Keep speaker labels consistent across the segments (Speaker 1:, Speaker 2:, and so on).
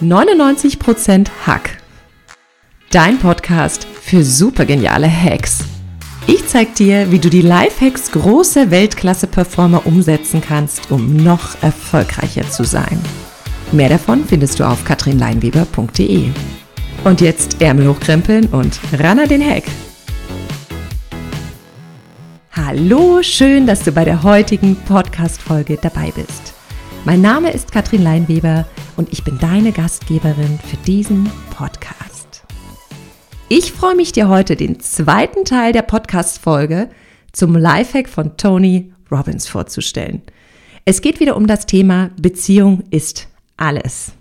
Speaker 1: 99% Hack. Dein Podcast für supergeniale Hacks. Ich zeig dir, wie du die Lifehacks großer Weltklasse-Performer umsetzen kannst, um noch erfolgreicher zu sein. Mehr davon findest du auf katrinleinweber.de. Und jetzt Ärmel hochkrempeln und ran an den Hack. Hallo, schön, dass du bei der heutigen Podcast-Folge dabei bist. Mein Name ist Katrin Leinweber und ich bin deine Gastgeberin für diesen Podcast. Ich freue mich, dir heute den zweiten Teil der Podcast-Folge zum Lifehack von Tony Robbins vorzustellen. Es geht wieder um das Thema Beziehung ist alles.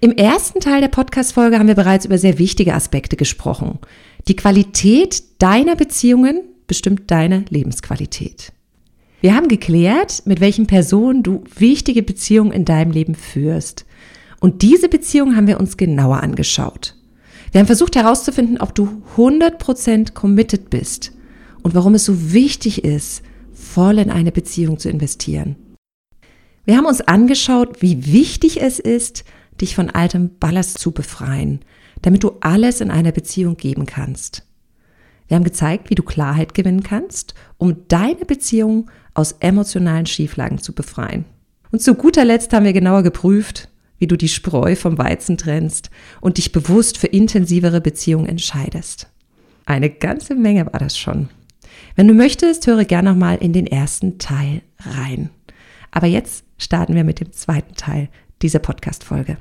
Speaker 1: Im ersten Teil der Podcast-Folge haben wir bereits über sehr wichtige Aspekte gesprochen. Die Qualität deiner Beziehungen bestimmt deine Lebensqualität. Wir haben geklärt, mit welchen Personen du wichtige Beziehungen in deinem Leben führst. Und diese Beziehung haben wir uns genauer angeschaut. Wir haben versucht herauszufinden, ob du 100% committed bist und warum es so wichtig ist, voll in eine Beziehung zu investieren. Wir haben uns angeschaut, wie wichtig es ist, dich von altem Ballast zu befreien, damit du alles in einer Beziehung geben kannst. Wir haben gezeigt, wie du Klarheit gewinnen kannst, um deine Beziehung aus emotionalen Schieflagen zu befreien. Und zu guter Letzt haben wir genauer geprüft, wie du die Spreu vom Weizen trennst und dich bewusst für intensivere Beziehungen entscheidest. Eine ganze Menge war das schon. Wenn du möchtest, höre gerne nochmal in den ersten Teil rein. Aber jetzt starten wir mit dem zweiten Teil dieser Podcast-Folge.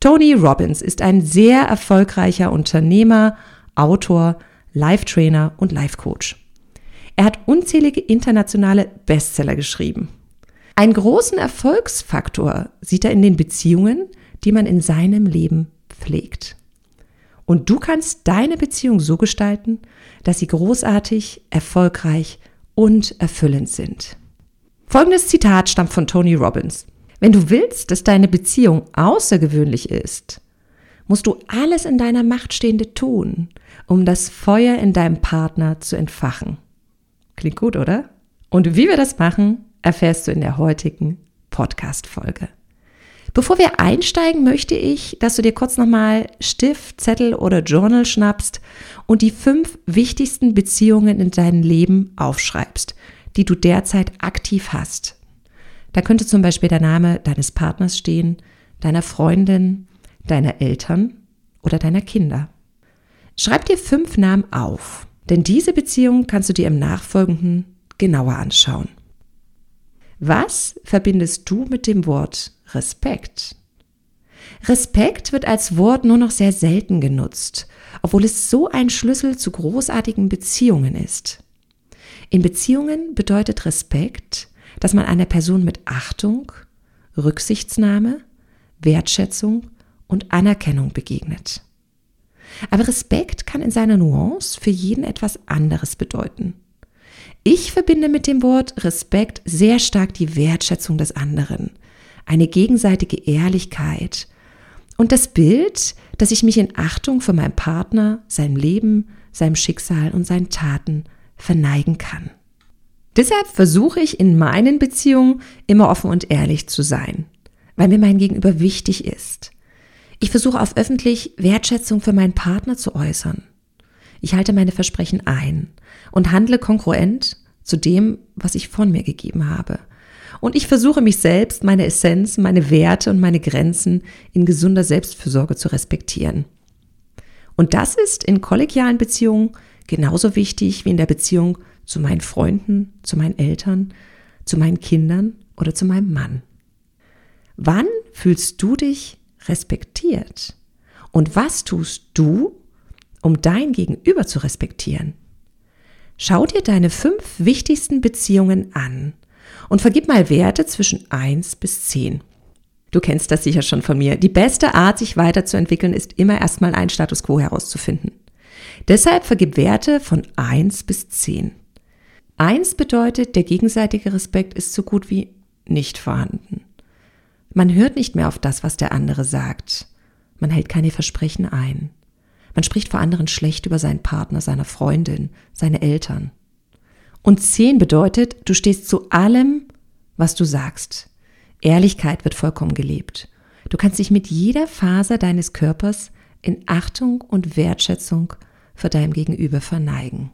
Speaker 1: Tony Robbins ist ein sehr erfolgreicher Unternehmer, Autor, Life-Trainer und Life-Coach. Er hat unzählige internationale Bestseller geschrieben. Einen großen Erfolgsfaktor sieht er in den Beziehungen, die man in seinem Leben pflegt. Und du kannst deine Beziehung so gestalten, dass sie großartig, erfolgreich und erfüllend sind. Folgendes Zitat stammt von Tony Robbins. Wenn du willst, dass deine Beziehung außergewöhnlich ist, musst du alles in deiner Macht Stehende tun, um das Feuer in deinem Partner zu entfachen. Klingt gut, oder? Und wie wir das machen, erfährst du in der heutigen Podcast-Folge. Bevor wir einsteigen, möchte ich, dass du dir kurz nochmal Stift, Zettel oder Journal schnappst und die fünf wichtigsten Beziehungen in deinem Leben aufschreibst, die du derzeit aktiv hast. Da könnte zum Beispiel der Name deines Partners stehen, deiner Freundin, deiner Eltern oder deiner Kinder. Schreib dir fünf Namen auf, denn diese Beziehung kannst du dir im Nachfolgenden genauer anschauen. Was verbindest du mit dem Wort Respekt? Respekt wird als Wort nur noch sehr selten genutzt, obwohl es so ein Schlüssel zu großartigen Beziehungen ist. In Beziehungen bedeutet Respekt, dass man einer Person mit Achtung, Rücksichtsnahme, Wertschätzung und Anerkennung begegnet. Aber Respekt kann in seiner Nuance für jeden etwas anderes bedeuten. Ich verbinde mit dem Wort Respekt sehr stark die Wertschätzung des anderen, eine gegenseitige Ehrlichkeit und das Bild, dass ich mich in Achtung für meinen Partner, seinem Leben, seinem Schicksal und seinen Taten verneigen kann. Deshalb versuche ich in meinen Beziehungen immer offen und ehrlich zu sein, weil mir mein Gegenüber wichtig ist. Ich versuche auf öffentlich Wertschätzung für meinen Partner zu äußern. Ich halte meine Versprechen ein und handle konkurrent zu dem, was ich von mir gegeben habe. Und ich versuche mich selbst, meine Essenz, meine Werte und meine Grenzen in gesunder Selbstfürsorge zu respektieren. Und das ist in kollegialen Beziehungen genauso wichtig wie in der Beziehung zu meinen Freunden, zu meinen Eltern, zu meinen Kindern oder zu meinem Mann. Wann fühlst du dich respektiert? Und was tust du, um dein Gegenüber zu respektieren? Schau dir deine fünf wichtigsten Beziehungen an und vergib mal Werte zwischen eins bis zehn. Du kennst das sicher schon von mir. Die beste Art, sich weiterzuentwickeln, ist immer erstmal einen Status quo herauszufinden. Deshalb vergib Werte von eins bis zehn. Eins bedeutet, der gegenseitige Respekt ist so gut wie nicht vorhanden. Man hört nicht mehr auf das, was der andere sagt. Man hält keine Versprechen ein. Man spricht vor anderen schlecht über seinen Partner, seine Freundin, seine Eltern. Und zehn bedeutet, du stehst zu allem, was du sagst. Ehrlichkeit wird vollkommen gelebt. Du kannst dich mit jeder Faser deines Körpers in Achtung und Wertschätzung für deinem Gegenüber verneigen.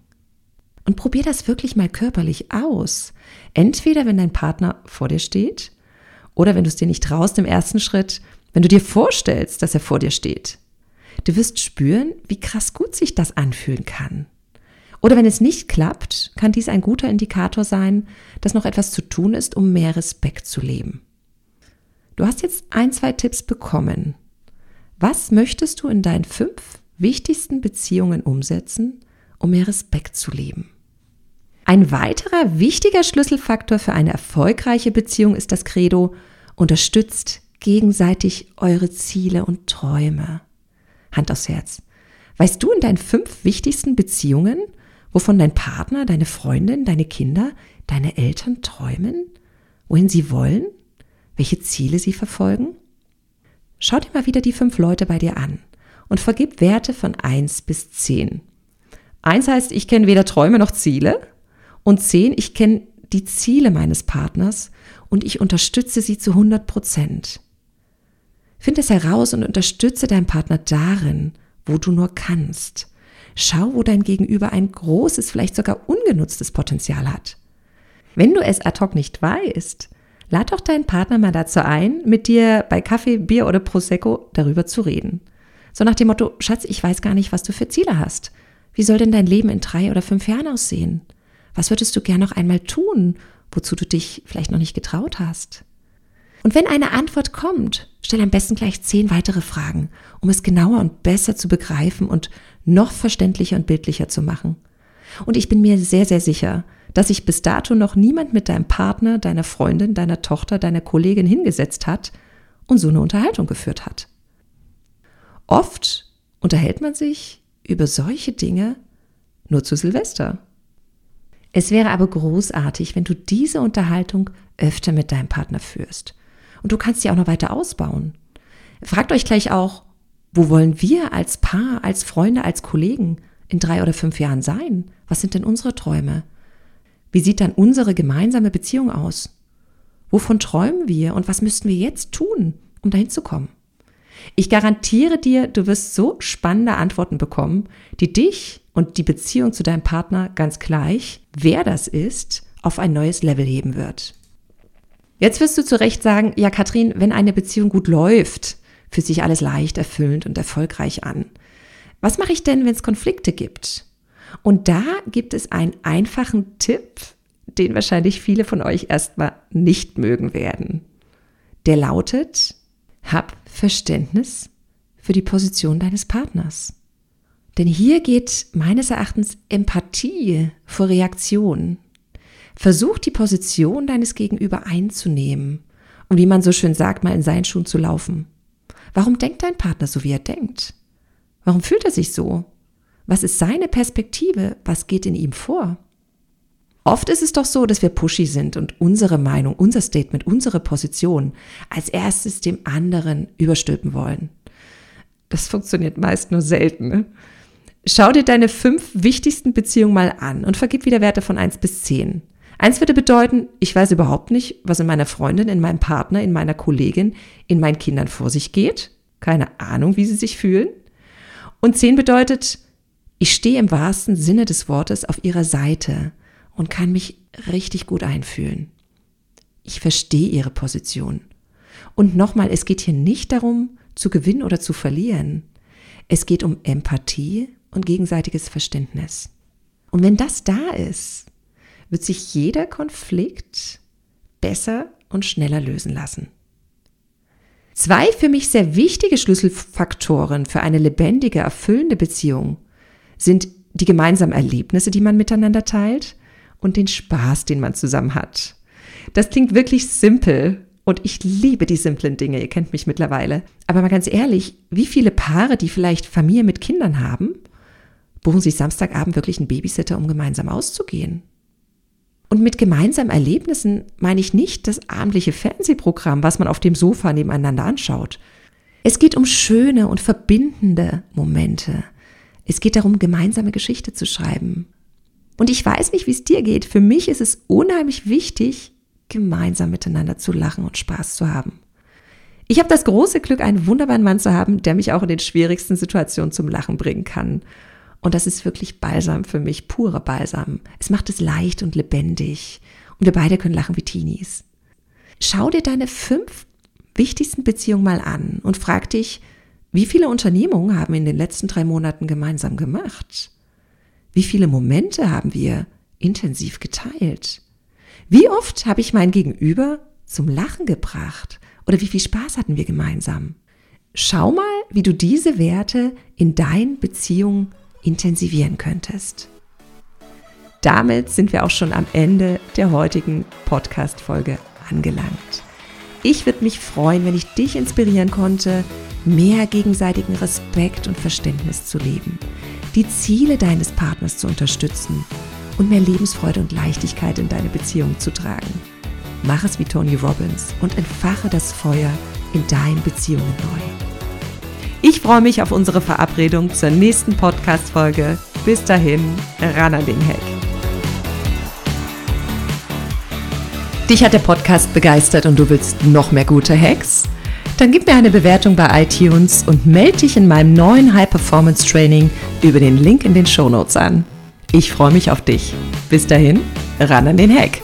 Speaker 1: Und probier das wirklich mal körperlich aus. Entweder wenn dein Partner vor dir steht oder wenn du es dir nicht traust im ersten Schritt, wenn du dir vorstellst, dass er vor dir steht. Du wirst spüren, wie krass gut sich das anfühlen kann. Oder wenn es nicht klappt, kann dies ein guter Indikator sein, dass noch etwas zu tun ist, um mehr Respekt zu leben. Du hast jetzt ein, zwei Tipps bekommen. Was möchtest du in deinen fünf wichtigsten Beziehungen umsetzen, um mehr Respekt zu leben? Ein weiterer wichtiger Schlüsselfaktor für eine erfolgreiche Beziehung ist das Credo, unterstützt gegenseitig eure Ziele und Träume. Hand aufs Herz. Weißt du in deinen fünf wichtigsten Beziehungen, wovon dein Partner, deine Freundin, deine Kinder, deine Eltern träumen, wohin sie wollen, welche Ziele sie verfolgen? Schau dir mal wieder die fünf Leute bei dir an und vergib Werte von eins bis zehn. Eins heißt, ich kenne weder Träume noch Ziele und zehn, ich kenne die Ziele meines Partners und ich unterstütze sie zu 100 Prozent. Finde es heraus und unterstütze deinen Partner darin, wo du nur kannst. Schau, wo dein Gegenüber ein großes, vielleicht sogar ungenutztes Potenzial hat. Wenn du es ad hoc nicht weißt, lad doch deinen Partner mal dazu ein, mit dir bei Kaffee, Bier oder Prosecco darüber zu reden. So nach dem Motto, Schatz, ich weiß gar nicht, was du für Ziele hast. Wie soll denn dein Leben in drei oder fünf Jahren aussehen? Was würdest du gern noch einmal tun, wozu du dich vielleicht noch nicht getraut hast? Und wenn eine Antwort kommt, stell am besten gleich zehn weitere Fragen, um es genauer und besser zu begreifen und noch verständlicher und bildlicher zu machen. Und ich bin mir sehr, sehr sicher, dass sich bis dato noch niemand mit deinem Partner, deiner Freundin, deiner Tochter, deiner Kollegin hingesetzt hat und so eine Unterhaltung geführt hat. Oft unterhält man sich über solche Dinge nur zu Silvester. Es wäre aber großartig, wenn du diese Unterhaltung öfter mit deinem Partner führst. Und du kannst sie auch noch weiter ausbauen. Fragt euch gleich auch, wo wollen wir als Paar, als Freunde, als Kollegen in drei oder fünf Jahren sein? Was sind denn unsere Träume? Wie sieht dann unsere gemeinsame Beziehung aus? Wovon träumen wir und was müssten wir jetzt tun, um dahin zu kommen? Ich garantiere dir, du wirst so spannende Antworten bekommen, die dich und die Beziehung zu deinem Partner ganz gleich, wer das ist, auf ein neues Level heben wird. Jetzt wirst du zu Recht sagen, ja Katrin, wenn eine Beziehung gut läuft, fühlt sich alles leicht, erfüllend und erfolgreich an. Was mache ich denn, wenn es Konflikte gibt? Und da gibt es einen einfachen Tipp, den wahrscheinlich viele von euch erstmal nicht mögen werden. Der lautet, hab Verständnis für die Position deines Partners. Denn hier geht meines Erachtens Empathie vor Reaktion. Versuch die Position deines Gegenüber einzunehmen und wie man so schön sagt, mal in seinen Schuhen zu laufen. Warum denkt dein Partner so, wie er denkt? Warum fühlt er sich so? Was ist seine Perspektive? Was geht in ihm vor? Oft ist es doch so, dass wir pushy sind und unsere Meinung, unser Statement, unsere Position als erstes dem anderen überstülpen wollen. Das funktioniert meist nur selten. Ne? Schau dir deine fünf wichtigsten Beziehungen mal an und vergib wieder Werte von eins bis zehn. Eins würde bedeuten, ich weiß überhaupt nicht, was in meiner Freundin, in meinem Partner, in meiner Kollegin, in meinen Kindern vor sich geht. Keine Ahnung, wie sie sich fühlen. Und zehn bedeutet, ich stehe im wahrsten Sinne des Wortes auf ihrer Seite und kann mich richtig gut einfühlen. Ich verstehe ihre Position. Und nochmal, es geht hier nicht darum, zu gewinnen oder zu verlieren. Es geht um Empathie und gegenseitiges Verständnis. Und wenn das da ist, wird sich jeder Konflikt besser und schneller lösen lassen. Zwei für mich sehr wichtige Schlüsselfaktoren für eine lebendige, erfüllende Beziehung sind die gemeinsamen Erlebnisse, die man miteinander teilt und den Spaß, den man zusammen hat. Das klingt wirklich simpel und ich liebe die simplen Dinge, ihr kennt mich mittlerweile. Aber mal ganz ehrlich, wie viele Paare, die vielleicht Familie mit Kindern haben, buchen sich Samstagabend wirklich einen Babysitter, um gemeinsam auszugehen? Und mit gemeinsamen Erlebnissen meine ich nicht das abendliche Fernsehprogramm, was man auf dem Sofa nebeneinander anschaut. Es geht um schöne und verbindende Momente. Es geht darum, gemeinsame Geschichte zu schreiben. Und ich weiß nicht, wie es dir geht. Für mich ist es unheimlich wichtig, gemeinsam miteinander zu lachen und Spaß zu haben. Ich habe das große Glück, einen wunderbaren Mann zu haben, der mich auch in den schwierigsten Situationen zum Lachen bringen kann. Und das ist wirklich Balsam für mich, purer Balsam. Es macht es leicht und lebendig. Und wir beide können lachen wie Teenies. Schau dir deine fünf wichtigsten Beziehungen mal an und frag dich, wie viele Unternehmungen haben wir in den letzten drei Monaten gemeinsam gemacht? Wie viele Momente haben wir intensiv geteilt? Wie oft habe ich mein Gegenüber zum Lachen gebracht? Oder wie viel Spaß hatten wir gemeinsam? Schau mal, wie du diese Werte in deinen Beziehungen intensivieren könntest. Damit sind wir auch schon am Ende der heutigen Podcast-Folge angelangt. Ich würde mich freuen, wenn ich dich inspirieren konnte, mehr gegenseitigen Respekt und Verständnis zu leben, die Ziele deines Partners zu unterstützen und mehr Lebensfreude und Leichtigkeit in deine Beziehung zu tragen. Mach es wie Tony Robbins und entfache das Feuer in deinen Beziehungen neu. Ich freue mich auf unsere Verabredung zur nächsten Podcast-Folge. Bis dahin, ran an den Heck. Dich hat der Podcast begeistert und du willst noch mehr gute Hacks? Dann gib mir eine Bewertung bei iTunes und melde dich in meinem neuen High Performance Training über den Link in den Show Notes an. Ich freue mich auf dich. Bis dahin, ran an den Hack.